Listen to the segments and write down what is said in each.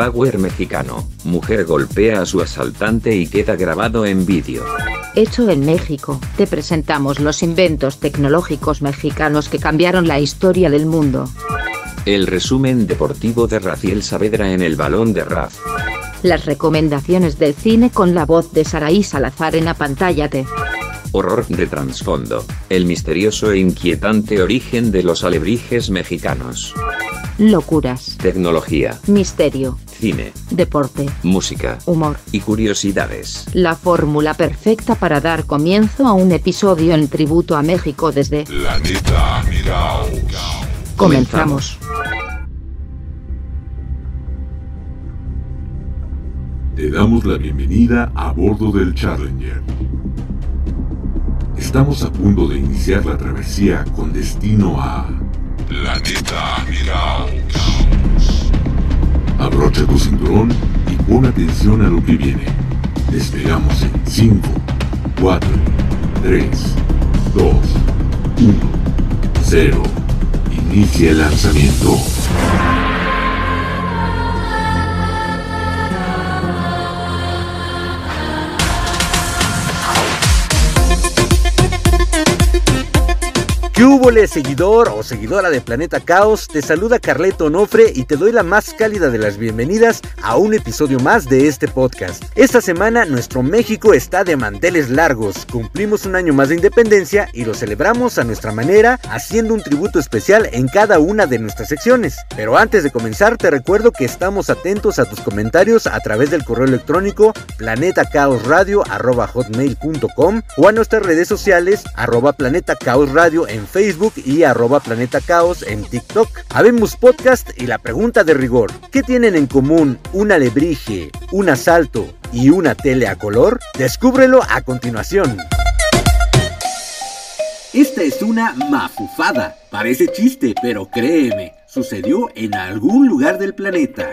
Power mexicano. Mujer golpea a su asaltante y queda grabado en vídeo. Hecho en México, te presentamos los inventos tecnológicos mexicanos que cambiaron la historia del mundo. El resumen deportivo de Raciel Saavedra en el balón de Raf. Las recomendaciones del cine con la voz de Saraí Salazar en Apantállate. Horror de trasfondo. El misterioso e inquietante origen de los alebrijes mexicanos. Locuras. Tecnología. Misterio. Cine. Deporte. Música. Humor. Y curiosidades. La fórmula perfecta para dar comienzo a un episodio en tributo a México desde... Planeta Miraos. Comenzamos. Te damos la bienvenida a bordo del Challenger. Estamos a punto de iniciar la travesía con destino a Planeta Miraos. Abrocha tu cinturón y pon atención a lo que viene. Despegamos en 5, 4, 3, 2, 1, 0. Inicia el lanzamiento. ¿Qué seguidor o seguidora de Planeta Caos? Te saluda Carleto Onofre y te doy la más cálida de las bienvenidas a un episodio más de este podcast. Esta semana nuestro México está de manteles largos. Cumplimos un año más de independencia y lo celebramos a nuestra manera, haciendo un tributo especial en cada una de nuestras secciones. Pero antes de comenzar, te recuerdo que estamos atentos a tus comentarios a través del correo electrónico planetacaosradio.com o a nuestras redes sociales arroba Planeta Caos Radio en Facebook y arroba Planeta Caos en TikTok. Habemos podcast y la pregunta de rigor. ¿Qué tienen en común un alebrije, un asalto y una tele a color? Descúbrelo a continuación. Esta es una mafufada. Parece chiste, pero créeme, sucedió en algún lugar del planeta.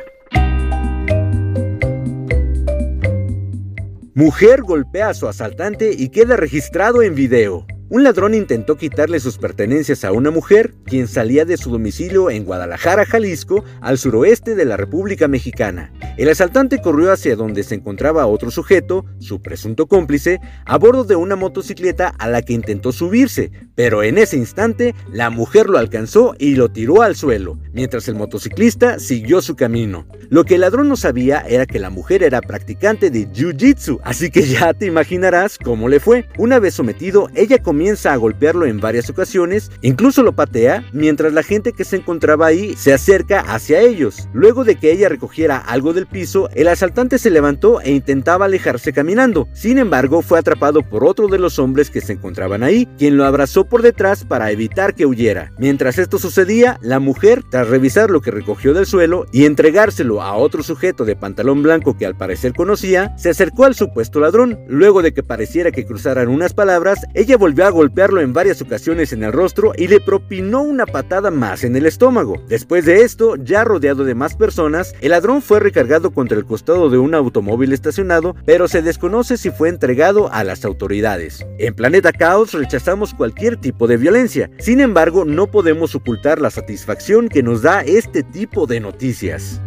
Mujer golpea a su asaltante y queda registrado en video. Un ladrón intentó quitarle sus pertenencias a una mujer, quien salía de su domicilio en Guadalajara, Jalisco, al suroeste de la República Mexicana. El asaltante corrió hacia donde se encontraba otro sujeto, su presunto cómplice, a bordo de una motocicleta a la que intentó subirse, pero en ese instante la mujer lo alcanzó y lo tiró al suelo, mientras el motociclista siguió su camino. Lo que el ladrón no sabía era que la mujer era practicante de Jiu-Jitsu, así que ya te imaginarás cómo le fue. Una vez sometido, ella comienza a golpearlo en varias ocasiones, incluso lo patea, mientras la gente que se encontraba ahí se acerca hacia ellos. Luego de que ella recogiera algo del piso, el asaltante se levantó e intentaba alejarse caminando. Sin embargo, fue atrapado por otro de los hombres que se encontraban ahí, quien lo abrazó por detrás para evitar que huyera. Mientras esto sucedía, la mujer, tras revisar lo que recogió del suelo y entregárselo a otro sujeto de pantalón blanco que al parecer conocía, se acercó al supuesto ladrón. Luego de que pareciera que cruzaran unas palabras, ella volvió a golpearlo en varias ocasiones en el rostro y le propinó una patada más en el estómago. Después de esto, ya rodeado de más personas, el ladrón fue recargado contra el costado de un automóvil estacionado, pero se desconoce si fue entregado a las autoridades. En Planeta Caos rechazamos cualquier tipo de violencia, sin embargo no podemos ocultar la satisfacción que nos da este tipo de noticias.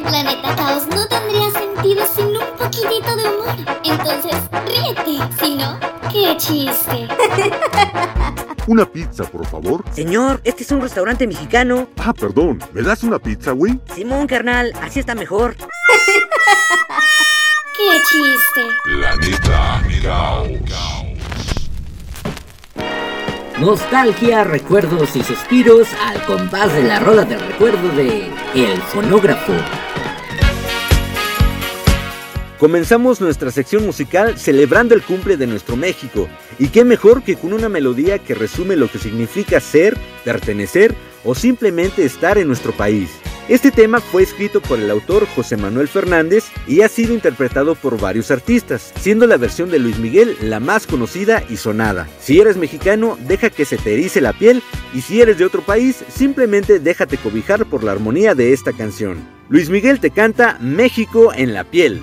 En Planeta Caos no tendría sentido sin un poquitito de humor. Entonces, ríete. Si no, qué chiste. Una pizza, por favor. Señor, este es un restaurante mexicano. Ah, perdón. ¿Me das una pizza, güey? Simón, carnal, así está mejor. Qué chiste. Planeta Miraos. Nostalgia, recuerdos y suspiros al compás de la rola del recuerdo de El Fonógrafo. Comenzamos nuestra sección musical celebrando el cumple de nuestro México. Y qué mejor que con una melodía que resume lo que significa ser, pertenecer o simplemente estar en nuestro país. Este tema fue escrito por el autor José Manuel Fernández y ha sido interpretado por varios artistas, siendo la versión de Luis Miguel la más conocida y sonada. Si eres mexicano, deja que se te erice la piel y si eres de otro país, simplemente déjate cobijar por la armonía de esta canción. Luis Miguel te canta México en la piel.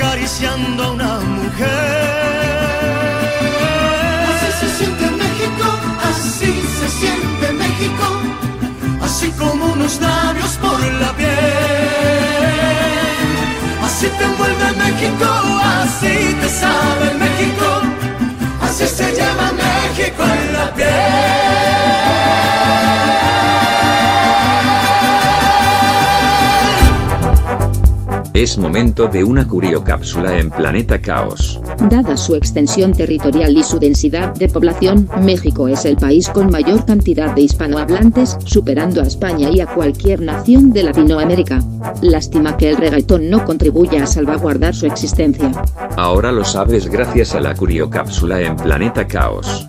acariciando a una mujer. Así se siente México, así se siente México, así como unos labios por la piel. Así te envuelve México, así te sabe México, así se llama México en la piel. Es momento de una curiocápsula en Planeta Caos. Dada su extensión territorial y su densidad de población, México es el país con mayor cantidad de hispanohablantes, superando a España y a cualquier nación de Latinoamérica. Lástima que el reggaetón no contribuya a salvaguardar su existencia. Ahora lo sabes gracias a la curiocápsula en Planeta Caos.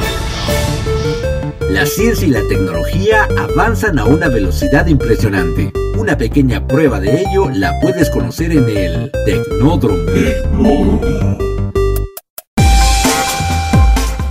La ciencia y la tecnología avanzan a una velocidad impresionante. Una pequeña prueba de ello la puedes conocer en el Tecnódromo.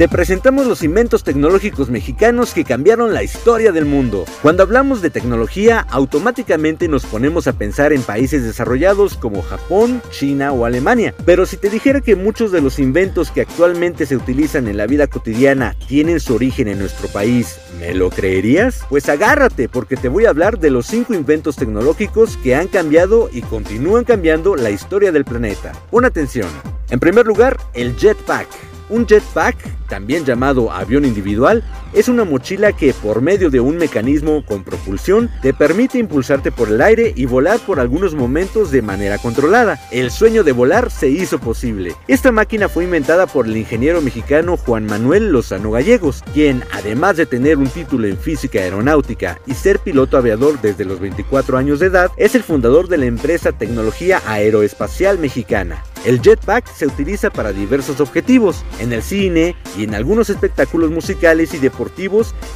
Te presentamos los inventos tecnológicos mexicanos que cambiaron la historia del mundo. Cuando hablamos de tecnología, automáticamente nos ponemos a pensar en países desarrollados como Japón, China o Alemania. Pero si te dijera que muchos de los inventos que actualmente se utilizan en la vida cotidiana tienen su origen en nuestro país, ¿me lo creerías? Pues agárrate porque te voy a hablar de los 5 inventos tecnológicos que han cambiado y continúan cambiando la historia del planeta. Pon atención. En primer lugar, el jetpack. Un jetpack, también llamado avión individual, es una mochila que por medio de un mecanismo con propulsión te permite impulsarte por el aire y volar por algunos momentos de manera controlada. El sueño de volar se hizo posible. Esta máquina fue inventada por el ingeniero mexicano Juan Manuel Lozano Gallegos, quien además de tener un título en física aeronáutica y ser piloto aviador desde los 24 años de edad, es el fundador de la empresa Tecnología Aeroespacial Mexicana. El jetpack se utiliza para diversos objetivos. En el cine y en algunos espectáculos musicales y deportivos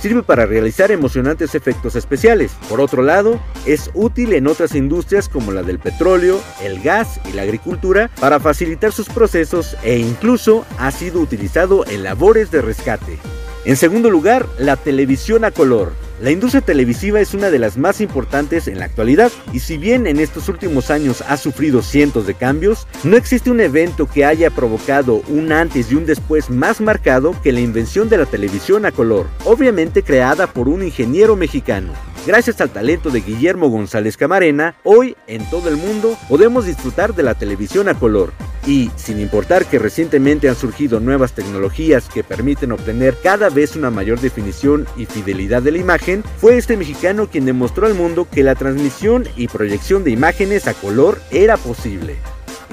sirve para realizar emocionantes efectos especiales. Por otro lado, es útil en otras industrias como la del petróleo, el gas y la agricultura para facilitar sus procesos e incluso ha sido utilizado en labores de rescate. En segundo lugar, la televisión a color. La industria televisiva es una de las más importantes en la actualidad y si bien en estos últimos años ha sufrido cientos de cambios, no existe un evento que haya provocado un antes y un después más marcado que la invención de la televisión a color, obviamente creada por un ingeniero mexicano. Gracias al talento de Guillermo González Camarena, hoy en todo el mundo podemos disfrutar de la televisión a color. Y, sin importar que recientemente han surgido nuevas tecnologías que permiten obtener cada vez una mayor definición y fidelidad de la imagen, fue este mexicano quien demostró al mundo que la transmisión y proyección de imágenes a color era posible.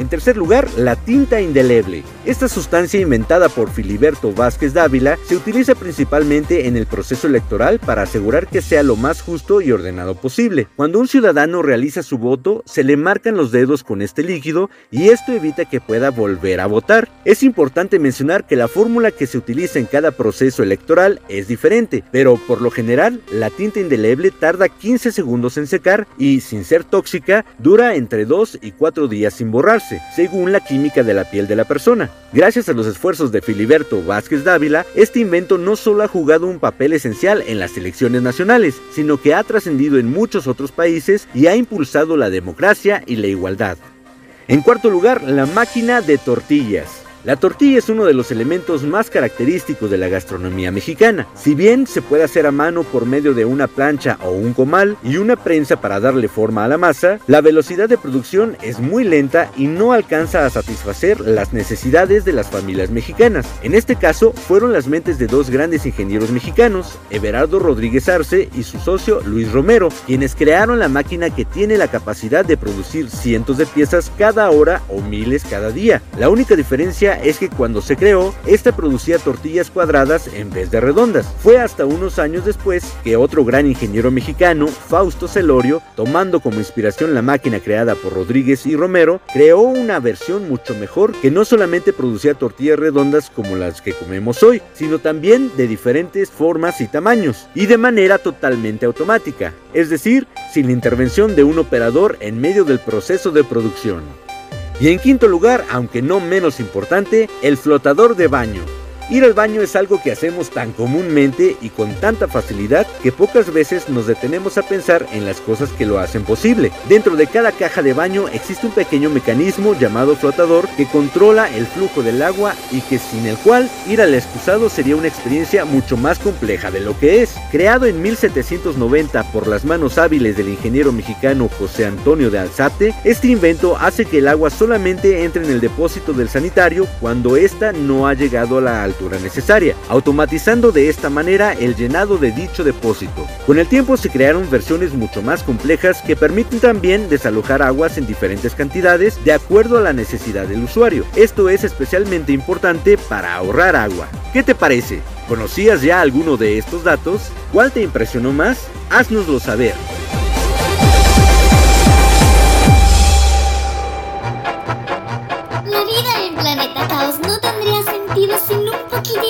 En tercer lugar, la tinta indeleble. Esta sustancia inventada por Filiberto Vázquez Dávila se utiliza principalmente en el proceso electoral para asegurar que sea lo más justo y ordenado posible. Cuando un ciudadano realiza su voto, se le marcan los dedos con este líquido y esto evita que pueda volver a votar. Es importante mencionar que la fórmula que se utiliza en cada proceso electoral es diferente, pero por lo general la tinta indeleble tarda 15 segundos en secar y, sin ser tóxica, dura entre 2 y 4 días sin borrarse según la química de la piel de la persona. Gracias a los esfuerzos de Filiberto Vázquez Dávila, este invento no solo ha jugado un papel esencial en las elecciones nacionales, sino que ha trascendido en muchos otros países y ha impulsado la democracia y la igualdad. En cuarto lugar, la máquina de tortillas. La tortilla es uno de los elementos más característicos de la gastronomía mexicana. Si bien se puede hacer a mano por medio de una plancha o un comal y una prensa para darle forma a la masa, la velocidad de producción es muy lenta y no alcanza a satisfacer las necesidades de las familias mexicanas. En este caso, fueron las mentes de dos grandes ingenieros mexicanos, Everardo Rodríguez Arce y su socio Luis Romero, quienes crearon la máquina que tiene la capacidad de producir cientos de piezas cada hora o miles cada día. La única diferencia es que cuando se creó, esta producía tortillas cuadradas en vez de redondas. Fue hasta unos años después que otro gran ingeniero mexicano, Fausto Celorio, tomando como inspiración la máquina creada por Rodríguez y Romero, creó una versión mucho mejor que no solamente producía tortillas redondas como las que comemos hoy, sino también de diferentes formas y tamaños, y de manera totalmente automática, es decir, sin intervención de un operador en medio del proceso de producción. Y en quinto lugar, aunque no menos importante, el flotador de baño. Ir al baño es algo que hacemos tan comúnmente y con tanta facilidad que pocas veces nos detenemos a pensar en las cosas que lo hacen posible. Dentro de cada caja de baño existe un pequeño mecanismo llamado flotador que controla el flujo del agua y que sin el cual ir al excusado sería una experiencia mucho más compleja de lo que es. Creado en 1790 por las manos hábiles del ingeniero mexicano José Antonio de Alzate, este invento hace que el agua solamente entre en el depósito del sanitario cuando ésta no ha llegado a la altura necesaria, automatizando de esta manera el llenado de dicho depósito. Con el tiempo se crearon versiones mucho más complejas que permiten también desalojar aguas en diferentes cantidades de acuerdo a la necesidad del usuario. Esto es especialmente importante para ahorrar agua. ¿Qué te parece? ¿Conocías ya alguno de estos datos? ¿Cuál te impresionó más? Haznoslo saber.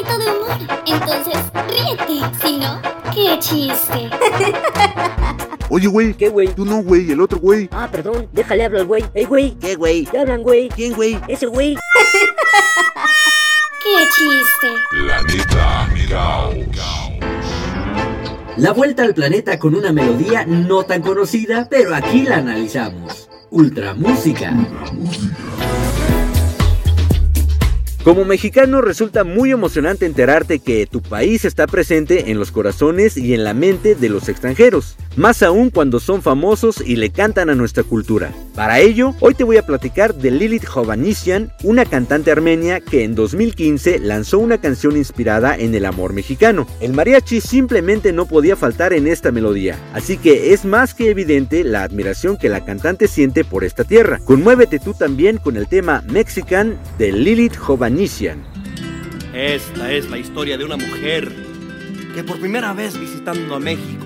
Poquitito de humor. Entonces, ríete. Si no, qué chiste. Oye, güey. ¿Qué, güey? Tú no, güey, el otro güey. Ah, perdón, déjale hablar al güey. Ey, güey. ¿Qué, güey? ¿Qué hablan, güey? ¿Quién, güey? Ese güey. ¡Qué chiste! Planeta La vuelta al planeta con una melodía no tan conocida, pero aquí la analizamos. Ultra Música. Como mexicano resulta muy emocionante enterarte que tu país está presente en los corazones y en la mente de los extranjeros, más aún cuando son famosos y le cantan a nuestra cultura. Para ello, hoy te voy a platicar de Lilith Hovanisian, una cantante armenia que en 2015 lanzó una canción inspirada en el amor mexicano. El mariachi simplemente no podía faltar en esta melodía, así que es más que evidente la admiración que la cantante siente por esta tierra. Conmuévete tú también con el tema Mexican de Lilith Hovanisian esta es la historia de una mujer que por primera vez visitando a México,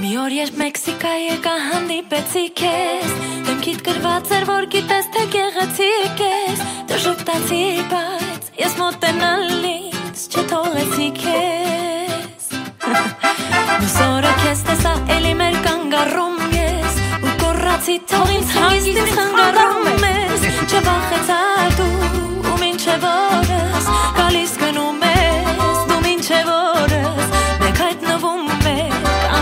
Մի օր երբ Մեքսիկայի եկա հանդիպեցի քեզ Դեմքիդ գրված էր որ գիտես թե գեղեցիկ ես Դու շուտացի բայց ես մոտենալից չթողեցի քեզ Մուսորը քեզ տեսա էլի մեր կանգառում ես Ու կորացի թող ինձ հանգիստ ինձ խանգարում ես Չվախեցար դու ու մինչև Գալիս գնում ես դու մինչև օրս Մեկ հայտնվում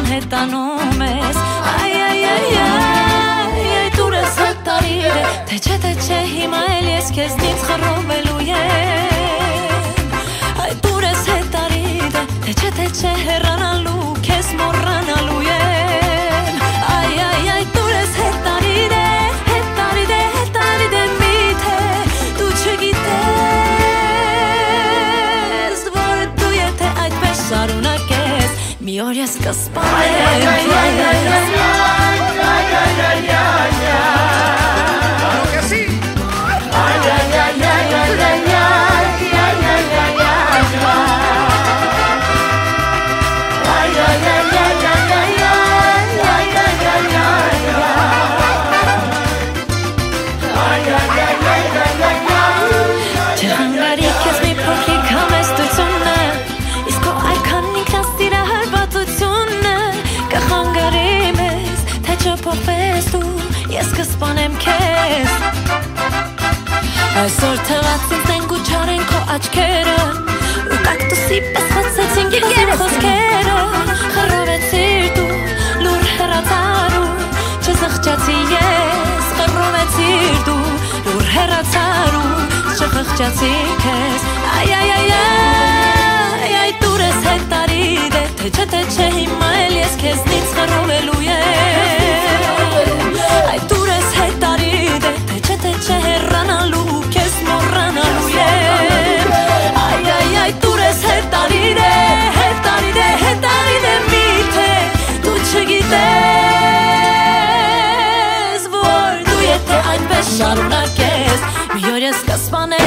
հետանում ես Այ այ այ այ այ դուրս հտարիր է Թե չէ թե չէ հիմա էլ ես քեզնից խռովելու եմ Այ դուրս հտարիր է Թե չէ թե չէ հեռանալու yeah, yeah, yeah. Քեզ Այսօր թվաց ինձ են գուչարեն քո աչքերը Ու կակտուսի պես խոցեցին քեզ խոսքերը Խռովեցիր դու լուր հեռացար ու չզղջացի ես Խռովեցիր դու լուր հեռացար ու չխղճացի քեզ Այ այ այ այ այ դուր ես հետարի դե թե չէ թե չէ հիմա էլ ես քեզնից խռովելու եմ Այ դուր ես հետարի Այ դուրս հերտարին է, հերտարին է, հերտարին է միթե դու չգիտես որ դու եթե այնպես շարունակես մի օր ես կսպանեմ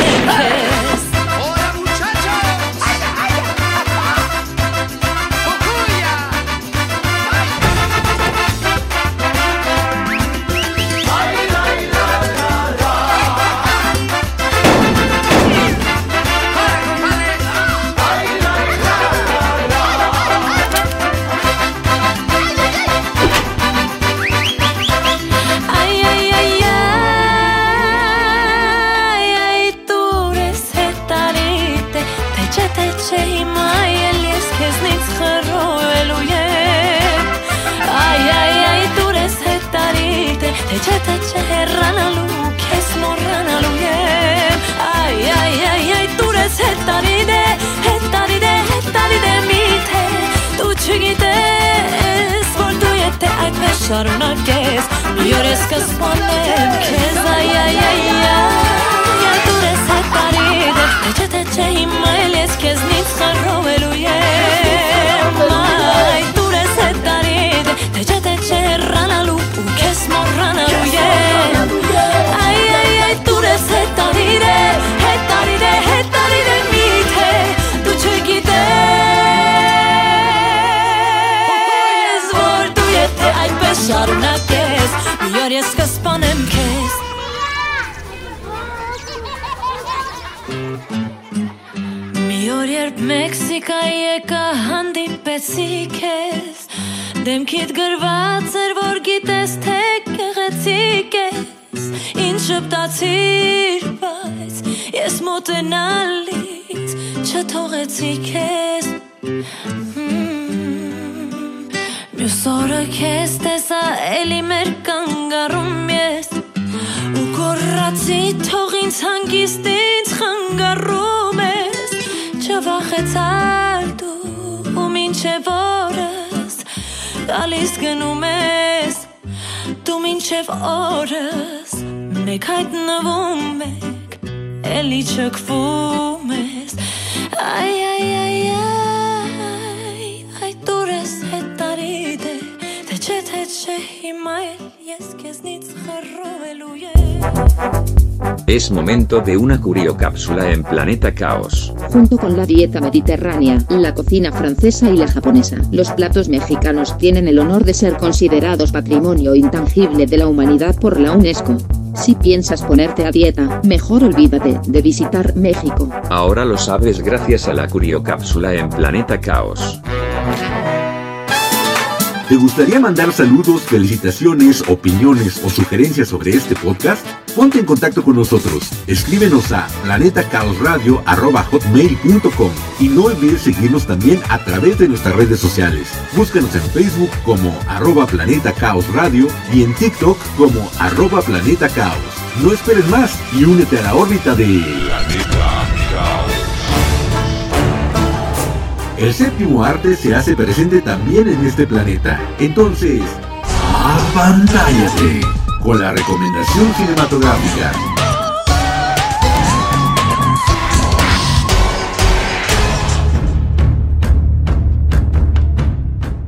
երբ Մեքսիկայի եկա հանդիպեցի քեզ Դեմքիդ գրված էր որ գիտես թե գեղեցիկ ես Ինչ շպտացիր բայց ես մոտենալից չթողեցի քեզ Մյուս օրը քեզ տեսա էլի մեր կանգառում ես Ու կորացի թող ինձ հանգիստ ինձ խանգարում Չվախեցար դու ու մինչև օրս Գալիս գնում ես Դու մինչև օրս Մեկ հայտնվում եք Էլի չքվում ես Այ այ այ այ Es momento de una curiocápsula en Planeta Caos. Junto con la dieta mediterránea, la cocina francesa y la japonesa, los platos mexicanos tienen el honor de ser considerados patrimonio intangible de la humanidad por la UNESCO. Si piensas ponerte a dieta, mejor olvídate de visitar México. Ahora lo sabes gracias a la curiocápsula en Planeta Caos. ¿Te gustaría mandar saludos, felicitaciones, opiniones o sugerencias sobre este podcast? Ponte en contacto con nosotros. Escríbenos a planetacaosradio.com y no olvides seguirnos también a través de nuestras redes sociales. Búscanos en Facebook como arroba Planeta Radio y en TikTok como arroba Planeta Caos. No esperes más y únete a la órbita de Planeta Caos. El séptimo arte se hace presente también en este planeta. Entonces, apantállate con la recomendación cinematográfica.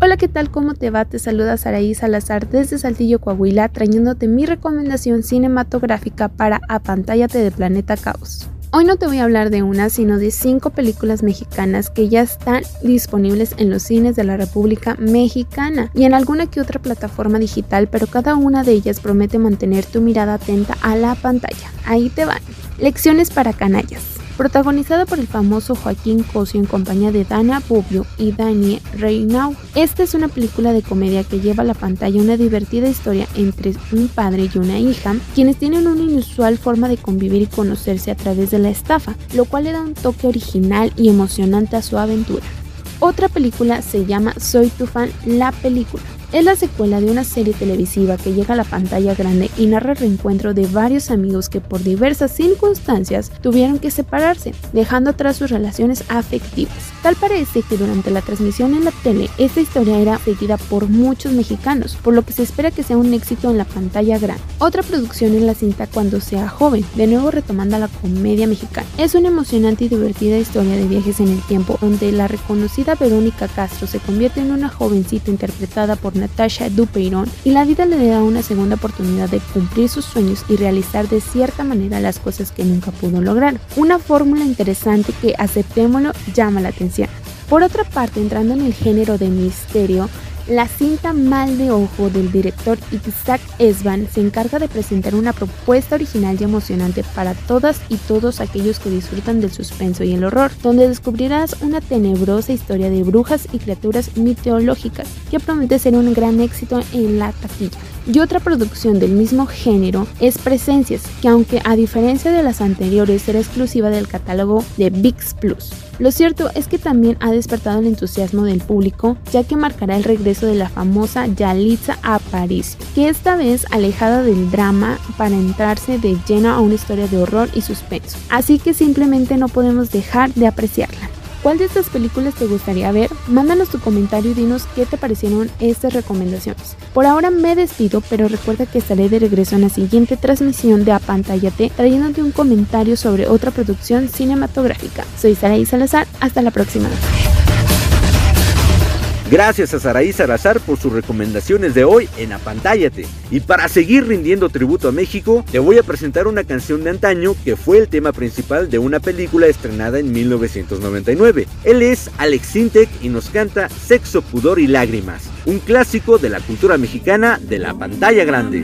Hola, ¿qué tal? ¿Cómo te va? Te saluda Saraí Salazar desde Saltillo, Coahuila, trayéndote mi recomendación cinematográfica para Apantállate de Planeta Caos. Hoy no te voy a hablar de una, sino de cinco películas mexicanas que ya están disponibles en los cines de la República Mexicana y en alguna que otra plataforma digital, pero cada una de ellas promete mantener tu mirada atenta a la pantalla. Ahí te van. Lecciones para canallas protagonizada por el famoso Joaquín Cosio en compañía de Dana Bobbio y Daniel Reynau. Esta es una película de comedia que lleva a la pantalla una divertida historia entre un padre y una hija, quienes tienen una inusual forma de convivir y conocerse a través de la estafa, lo cual le da un toque original y emocionante a su aventura. Otra película se llama Soy tu fan, la película. Es la secuela de una serie televisiva que llega a la pantalla grande y narra el reencuentro de varios amigos que por diversas circunstancias tuvieron que separarse, dejando atrás sus relaciones afectivas. Tal parece que durante la transmisión en la tele, esta historia era seguida por muchos mexicanos, por lo que se espera que sea un éxito en la pantalla grande. Otra producción es la cinta Cuando sea joven, de nuevo retomando la comedia mexicana. Es una emocionante y divertida historia de viajes en el tiempo, donde la reconocida Verónica Castro se convierte en una jovencita interpretada por Natasha Dupeyron y la vida le da una segunda oportunidad de cumplir sus sueños y realizar de cierta manera las cosas que nunca pudo lograr. Una fórmula interesante que, aceptémoslo, llama la atención. Por otra parte, entrando en el género de misterio, la cinta Mal de Ojo del director Isaac Esban se encarga de presentar una propuesta original y emocionante para todas y todos aquellos que disfrutan del suspenso y el horror, donde descubrirás una tenebrosa historia de brujas y criaturas mitológicas que promete ser un gran éxito en la taquilla. Y otra producción del mismo género es Presencias, que aunque a diferencia de las anteriores será exclusiva del catálogo de VIX Plus. Lo cierto es que también ha despertado el entusiasmo del público, ya que marcará el regreso de la famosa Yalitza París, que esta vez alejada del drama para entrarse de lleno a una historia de horror y suspenso. Así que simplemente no podemos dejar de apreciarla. ¿Cuál de estas películas te gustaría ver? Mándanos tu comentario y dinos qué te parecieron estas recomendaciones. Por ahora me despido, pero recuerda que estaré de regreso en la siguiente transmisión de Apantállate trayéndote un comentario sobre otra producción cinematográfica. Soy Saraí Salazar, hasta la próxima. Gracias a Saraí Salazar por sus recomendaciones de hoy en Apantállate. Y para seguir rindiendo tributo a México, te voy a presentar una canción de antaño que fue el tema principal de una película estrenada en 1999. Él es Alex Sintek y nos canta Sexo, Pudor y Lágrimas, un clásico de la cultura mexicana de la pantalla grande.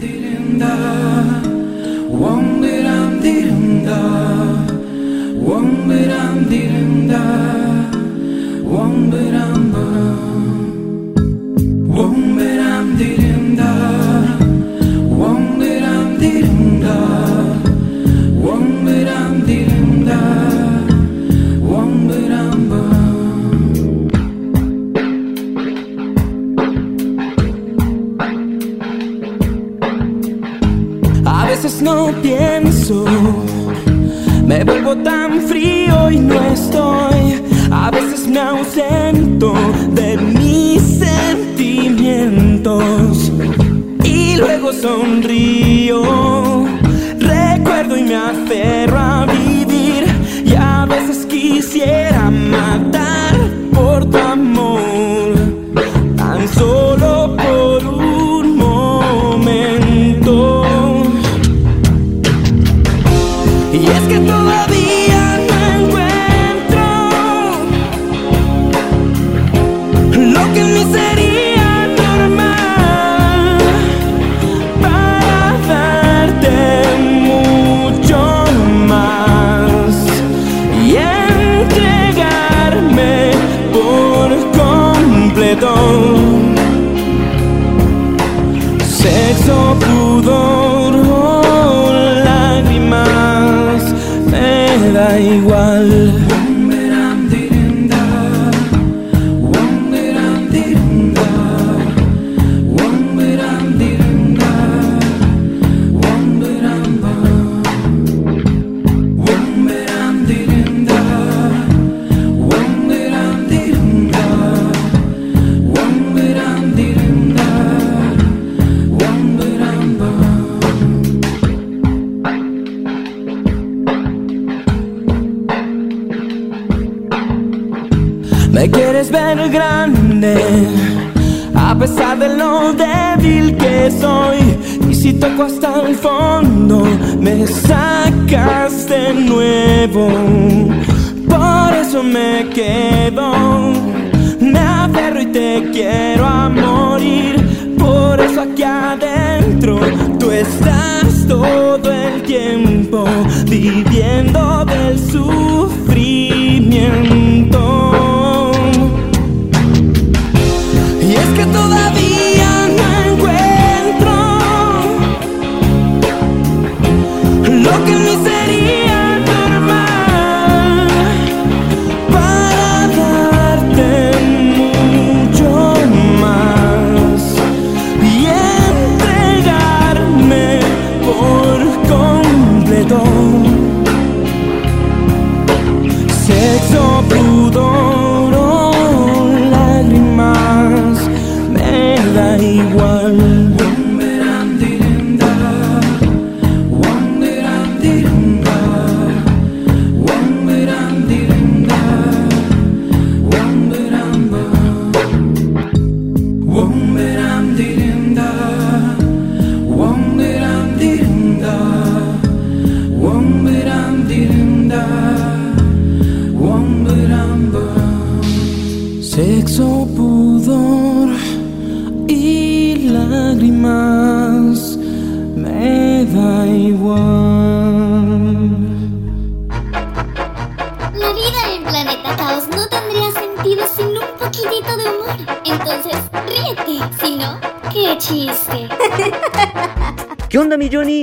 viviendo del sur.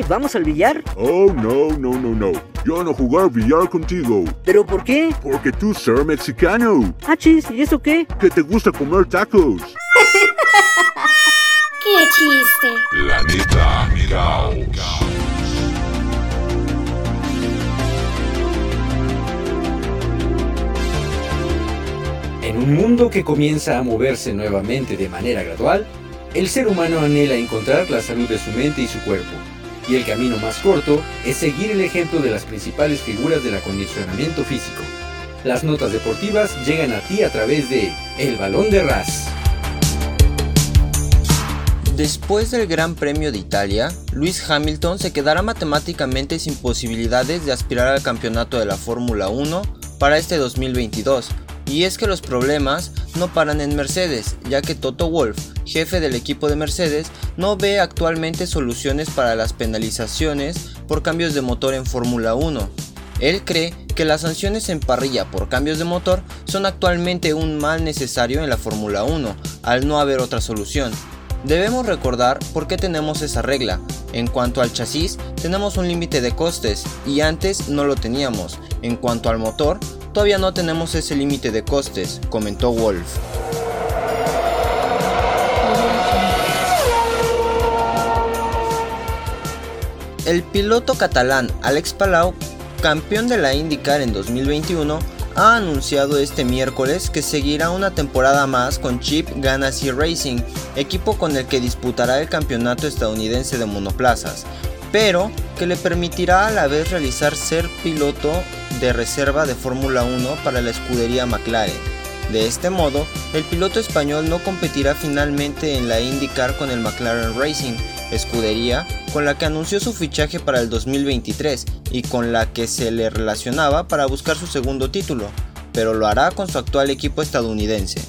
¿Vamos al billar? Oh, no, no, no, no. Yo no jugar billar contigo. ¿Pero por qué? Porque tú ser mexicano. Ah, chis, ¿y eso qué? Que te gusta comer tacos. ¡Qué chiste! La neta En un mundo que comienza a moverse nuevamente de manera gradual, el ser humano anhela encontrar la salud de su mente y su cuerpo y el camino más corto es seguir el ejemplo de las principales figuras del acondicionamiento físico. Las notas deportivas llegan a ti a través de El Balón de Ras. Después del Gran Premio de Italia, Lewis Hamilton se quedará matemáticamente sin posibilidades de aspirar al campeonato de la Fórmula 1 para este 2022, y es que los problemas no paran en Mercedes, ya que Toto Wolff, jefe del equipo de Mercedes, no ve actualmente soluciones para las penalizaciones por cambios de motor en Fórmula 1. Él cree que las sanciones en parrilla por cambios de motor son actualmente un mal necesario en la Fórmula 1, al no haber otra solución. Debemos recordar por qué tenemos esa regla. En cuanto al chasis, tenemos un límite de costes y antes no lo teníamos. En cuanto al motor, todavía no tenemos ese límite de costes, comentó Wolf. El piloto catalán Alex Palau, campeón de la IndyCar en 2021, ha anunciado este miércoles que seguirá una temporada más con Chip Ganassi Racing, equipo con el que disputará el campeonato estadounidense de monoplazas, pero que le permitirá a la vez realizar ser piloto de reserva de Fórmula 1 para la escudería McLaren. De este modo, el piloto español no competirá finalmente en la IndyCar con el McLaren Racing, escudería con la que anunció su fichaje para el 2023 y con la que se le relacionaba para buscar su segundo título, pero lo hará con su actual equipo estadounidense.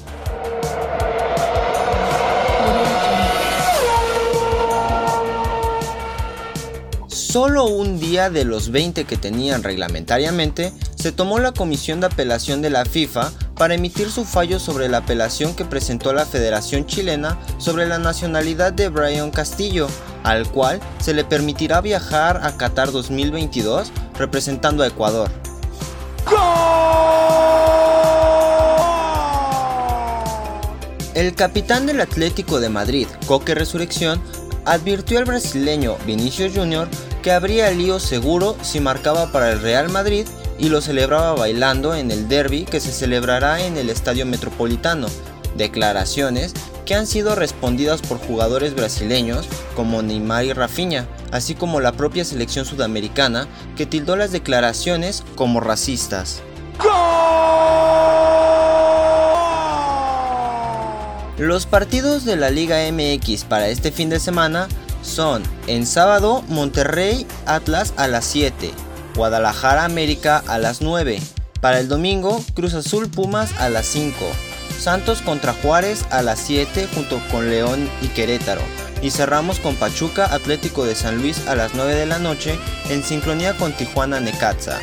Solo un día de los 20 que tenían reglamentariamente, se tomó la comisión de apelación de la FIFA para emitir su fallo sobre la apelación que presentó la Federación Chilena sobre la nacionalidad de Brian Castillo, al cual se le permitirá viajar a Qatar 2022 representando a Ecuador. El capitán del Atlético de Madrid, Coque Resurrección, advirtió al brasileño Vinicius Jr. que habría lío seguro si marcaba para el Real Madrid y lo celebraba bailando en el derby que se celebrará en el Estadio Metropolitano. Declaraciones que han sido respondidas por jugadores brasileños como Neymar y Rafinha, así como la propia selección sudamericana que tildó las declaraciones como racistas. Los partidos de la Liga MX para este fin de semana son en sábado Monterrey Atlas a las 7, Guadalajara América a las 9, para el domingo Cruz Azul Pumas a las 5, Santos contra Juárez a las 7 junto con León y Querétaro. Y cerramos con Pachuca Atlético de San Luis a las 9 de la noche en sincronía con Tijuana Necaxa.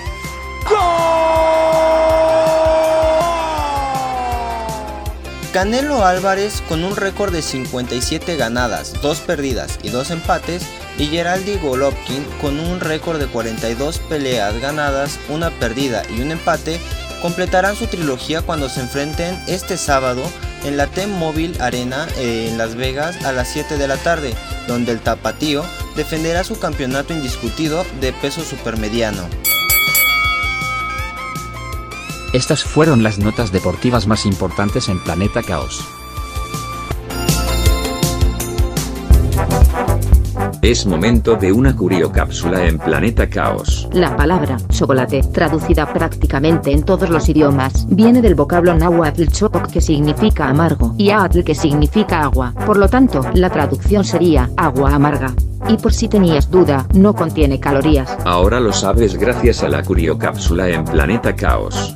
Canelo Álvarez con un récord de 57 ganadas, 2 perdidas y 2 empates y Geraldi Golovkin con un récord de 42 peleas ganadas, una perdida y un empate completarán su trilogía cuando se enfrenten este sábado en la T-Mobile Arena eh, en Las Vegas a las 7 de la tarde, donde el tapatío defenderá su campeonato indiscutido de peso supermediano. Estas fueron las notas deportivas más importantes en Planeta Caos. Es momento de una curiocápsula en Planeta Caos. La palabra chocolate, traducida prácticamente en todos los idiomas, viene del vocablo náhuatl chococ que significa amargo y atl que significa agua. Por lo tanto, la traducción sería agua amarga. Y por si tenías duda, no contiene calorías. Ahora lo sabes gracias a la curiocápsula en Planeta Caos.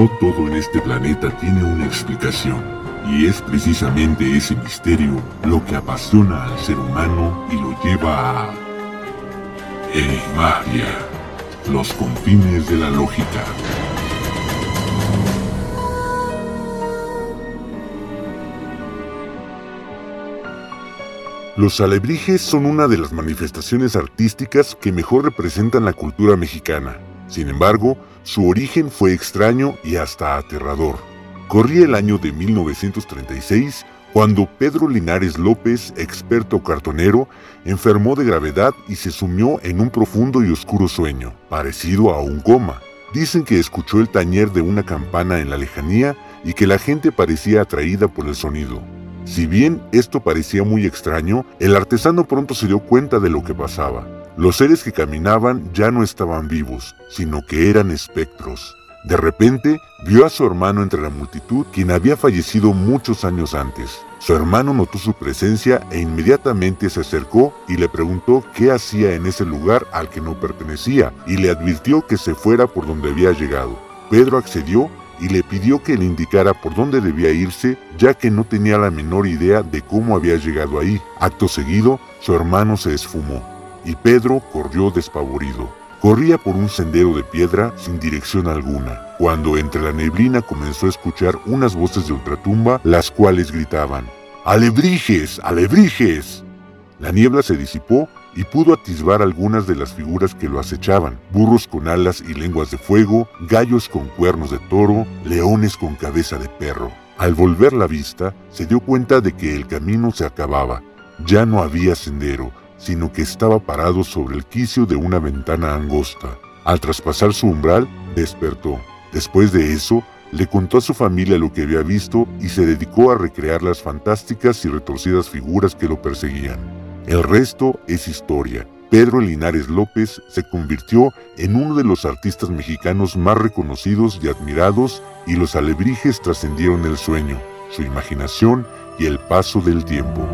No todo en este planeta tiene una explicación, y es precisamente ese misterio lo que apasiona al ser humano y lo lleva a... Enigmatia, los confines de la lógica. Los alebrijes son una de las manifestaciones artísticas que mejor representan la cultura mexicana. Sin embargo, su origen fue extraño y hasta aterrador. Corría el año de 1936 cuando Pedro Linares López, experto cartonero, enfermó de gravedad y se sumió en un profundo y oscuro sueño, parecido a un coma. Dicen que escuchó el tañer de una campana en la lejanía y que la gente parecía atraída por el sonido. Si bien esto parecía muy extraño, el artesano pronto se dio cuenta de lo que pasaba. Los seres que caminaban ya no estaban vivos, sino que eran espectros. De repente, vio a su hermano entre la multitud, quien había fallecido muchos años antes. Su hermano notó su presencia e inmediatamente se acercó y le preguntó qué hacía en ese lugar al que no pertenecía y le advirtió que se fuera por donde había llegado. Pedro accedió y le pidió que le indicara por dónde debía irse, ya que no tenía la menor idea de cómo había llegado ahí. Acto seguido, su hermano se esfumó y Pedro corrió despavorido. Corría por un sendero de piedra sin dirección alguna, cuando entre la neblina comenzó a escuchar unas voces de ultratumba, las cuales gritaban, ¡Alebrijes! ¡Alebrijes! La niebla se disipó y pudo atisbar algunas de las figuras que lo acechaban, burros con alas y lenguas de fuego, gallos con cuernos de toro, leones con cabeza de perro. Al volver la vista, se dio cuenta de que el camino se acababa. Ya no había sendero, sino que estaba parado sobre el quicio de una ventana angosta. Al traspasar su umbral, despertó. Después de eso, le contó a su familia lo que había visto y se dedicó a recrear las fantásticas y retorcidas figuras que lo perseguían. El resto es historia. Pedro Linares López se convirtió en uno de los artistas mexicanos más reconocidos y admirados y los alebrijes trascendieron el sueño, su imaginación y el paso del tiempo.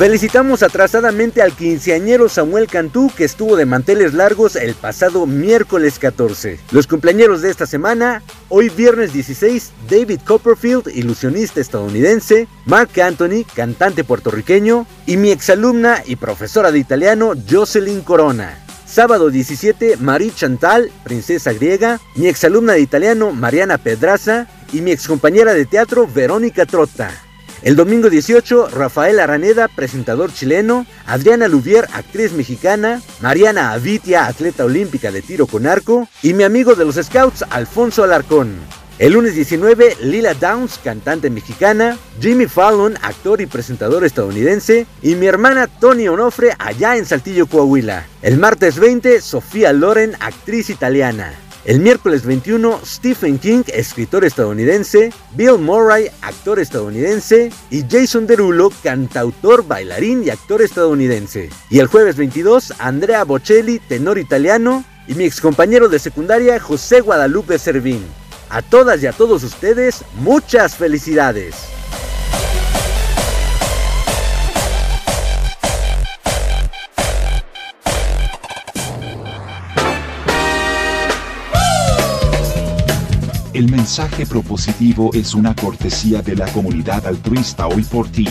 Felicitamos atrasadamente al quinceañero Samuel Cantú que estuvo de manteles largos el pasado miércoles 14. Los cumpleañeros de esta semana, hoy viernes 16, David Copperfield, ilusionista estadounidense, Mark Anthony, cantante puertorriqueño, y mi exalumna y profesora de italiano Jocelyn Corona. Sábado 17, Marie Chantal, princesa griega, mi exalumna de italiano Mariana Pedraza y mi excompañera de teatro Verónica Trotta. El domingo 18, Rafael Araneda, presentador chileno, Adriana Luvier, actriz mexicana, Mariana Avitia, atleta olímpica de tiro con arco, y mi amigo de los Scouts, Alfonso Alarcón. El lunes 19, Lila Downs, cantante mexicana, Jimmy Fallon, actor y presentador estadounidense, y mi hermana Tony Onofre allá en Saltillo, Coahuila. El martes 20, Sofía Loren, actriz italiana. El miércoles 21, Stephen King, escritor estadounidense, Bill Murray, actor estadounidense, y Jason Derulo, cantautor, bailarín y actor estadounidense. Y el jueves 22, Andrea Bocelli, tenor italiano, y mi excompañero de secundaria, José Guadalupe Servín. A todas y a todos ustedes, muchas felicidades. El mensaje propositivo es una cortesía de la comunidad altruista hoy por ti,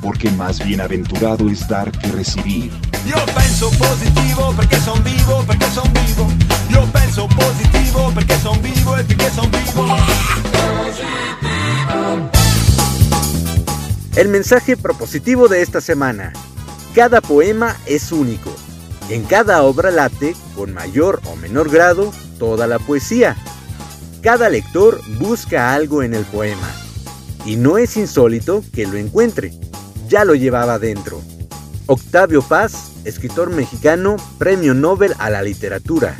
porque más bienaventurado es dar que recibir. Yo penso positivo perché son vivo, perché son vivo. Yo penso positivo perché son vivo e perché son vivo. El mensaje propositivo de esta semana. Cada poema es único. En cada obra late, con mayor o menor grado, toda la poesía. Cada lector busca algo en el poema. Y no es insólito que lo encuentre. Ya lo llevaba dentro. Octavio Paz, escritor mexicano, Premio Nobel a la Literatura.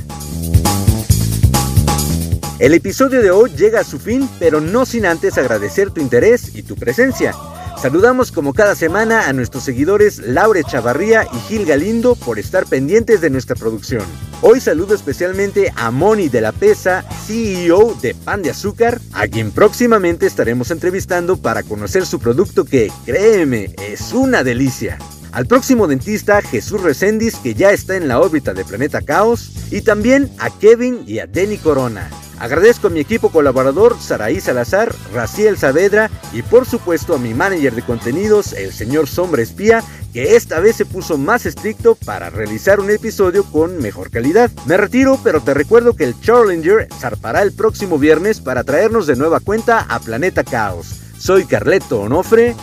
El episodio de hoy llega a su fin, pero no sin antes agradecer tu interés y tu presencia. Saludamos como cada semana a nuestros seguidores Laure Chavarría y Gil Galindo por estar pendientes de nuestra producción. Hoy saludo especialmente a Moni de la Pesa, CEO de Pan de Azúcar, a quien próximamente estaremos entrevistando para conocer su producto que, créeme, es una delicia. Al próximo dentista Jesús Recendis que ya está en la órbita de Planeta Caos y también a Kevin y a Denny Corona. Agradezco a mi equipo colaborador Saraí Salazar, Raciel Saavedra y por supuesto a mi manager de contenidos, el señor Sombra Espía, que esta vez se puso más estricto para realizar un episodio con mejor calidad. Me retiro, pero te recuerdo que el Challenger zarpará el próximo viernes para traernos de nueva cuenta a Planeta Caos. Soy Carleto Onofre.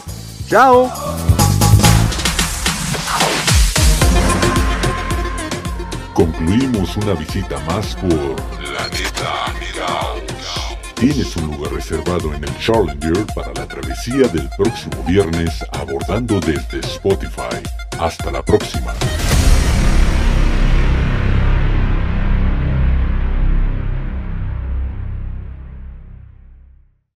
¡Chao! Concluimos una visita más por La Neta Tienes un lugar reservado en el Challenger para la travesía del próximo viernes abordando desde Spotify. Hasta la próxima.